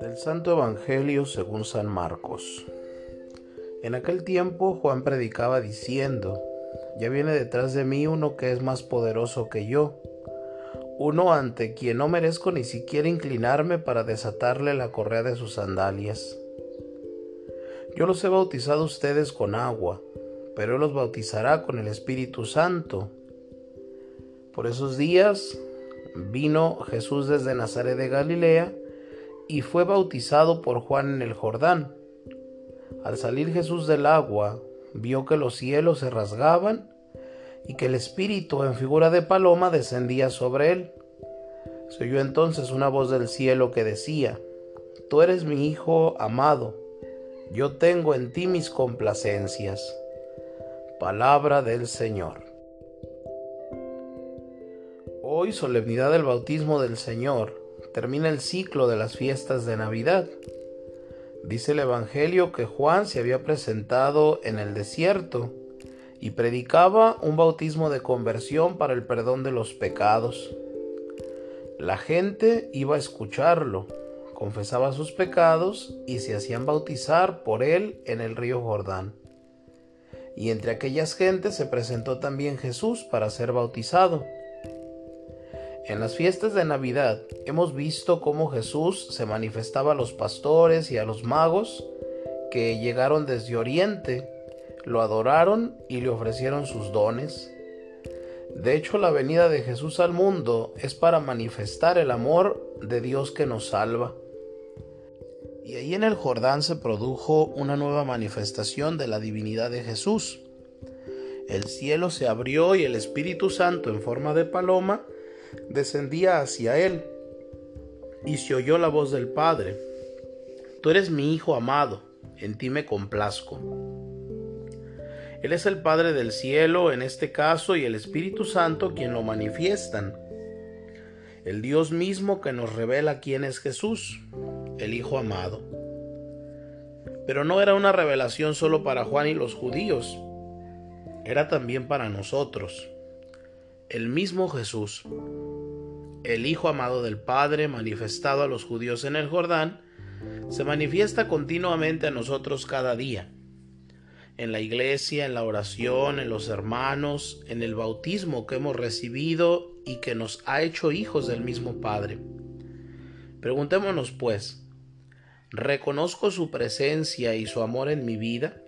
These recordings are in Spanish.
Del Santo Evangelio según San Marcos. En aquel tiempo Juan predicaba diciendo, ya viene detrás de mí uno que es más poderoso que yo, uno ante quien no merezco ni siquiera inclinarme para desatarle la correa de sus sandalias. Yo los he bautizado a ustedes con agua, pero Él los bautizará con el Espíritu Santo. Por esos días vino Jesús desde Nazaret de Galilea y fue bautizado por Juan en el Jordán. Al salir Jesús del agua, vio que los cielos se rasgaban y que el Espíritu en figura de paloma descendía sobre él. Se oyó entonces una voz del cielo que decía, Tú eres mi Hijo amado yo tengo en ti mis complacencias. Palabra del Señor. Hoy, solemnidad del bautismo del Señor, termina el ciclo de las fiestas de Navidad. Dice el Evangelio que Juan se había presentado en el desierto y predicaba un bautismo de conversión para el perdón de los pecados. La gente iba a escucharlo confesaba sus pecados y se hacían bautizar por él en el río Jordán. Y entre aquellas gentes se presentó también Jesús para ser bautizado. En las fiestas de Navidad hemos visto cómo Jesús se manifestaba a los pastores y a los magos que llegaron desde Oriente, lo adoraron y le ofrecieron sus dones. De hecho, la venida de Jesús al mundo es para manifestar el amor de Dios que nos salva. Y ahí en el Jordán se produjo una nueva manifestación de la divinidad de Jesús. El cielo se abrió y el Espíritu Santo en forma de paloma descendía hacia él. Y se oyó la voz del Padre. Tú eres mi Hijo amado, en ti me complazco. Él es el Padre del cielo en este caso y el Espíritu Santo quien lo manifiestan. El Dios mismo que nos revela quién es Jesús el Hijo amado. Pero no era una revelación solo para Juan y los judíos, era también para nosotros. El mismo Jesús, el Hijo amado del Padre manifestado a los judíos en el Jordán, se manifiesta continuamente a nosotros cada día, en la iglesia, en la oración, en los hermanos, en el bautismo que hemos recibido y que nos ha hecho hijos del mismo Padre. Preguntémonos pues, ¿Reconozco su presencia y su amor en mi vida?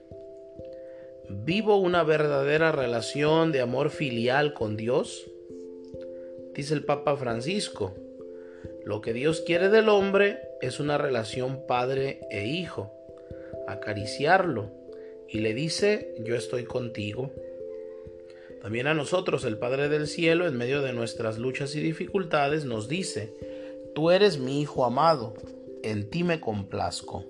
¿Vivo una verdadera relación de amor filial con Dios? Dice el Papa Francisco, lo que Dios quiere del hombre es una relación padre e hijo, acariciarlo, y le dice, yo estoy contigo. También a nosotros el Padre del Cielo, en medio de nuestras luchas y dificultades, nos dice, tú eres mi Hijo amado, en ti me complazco.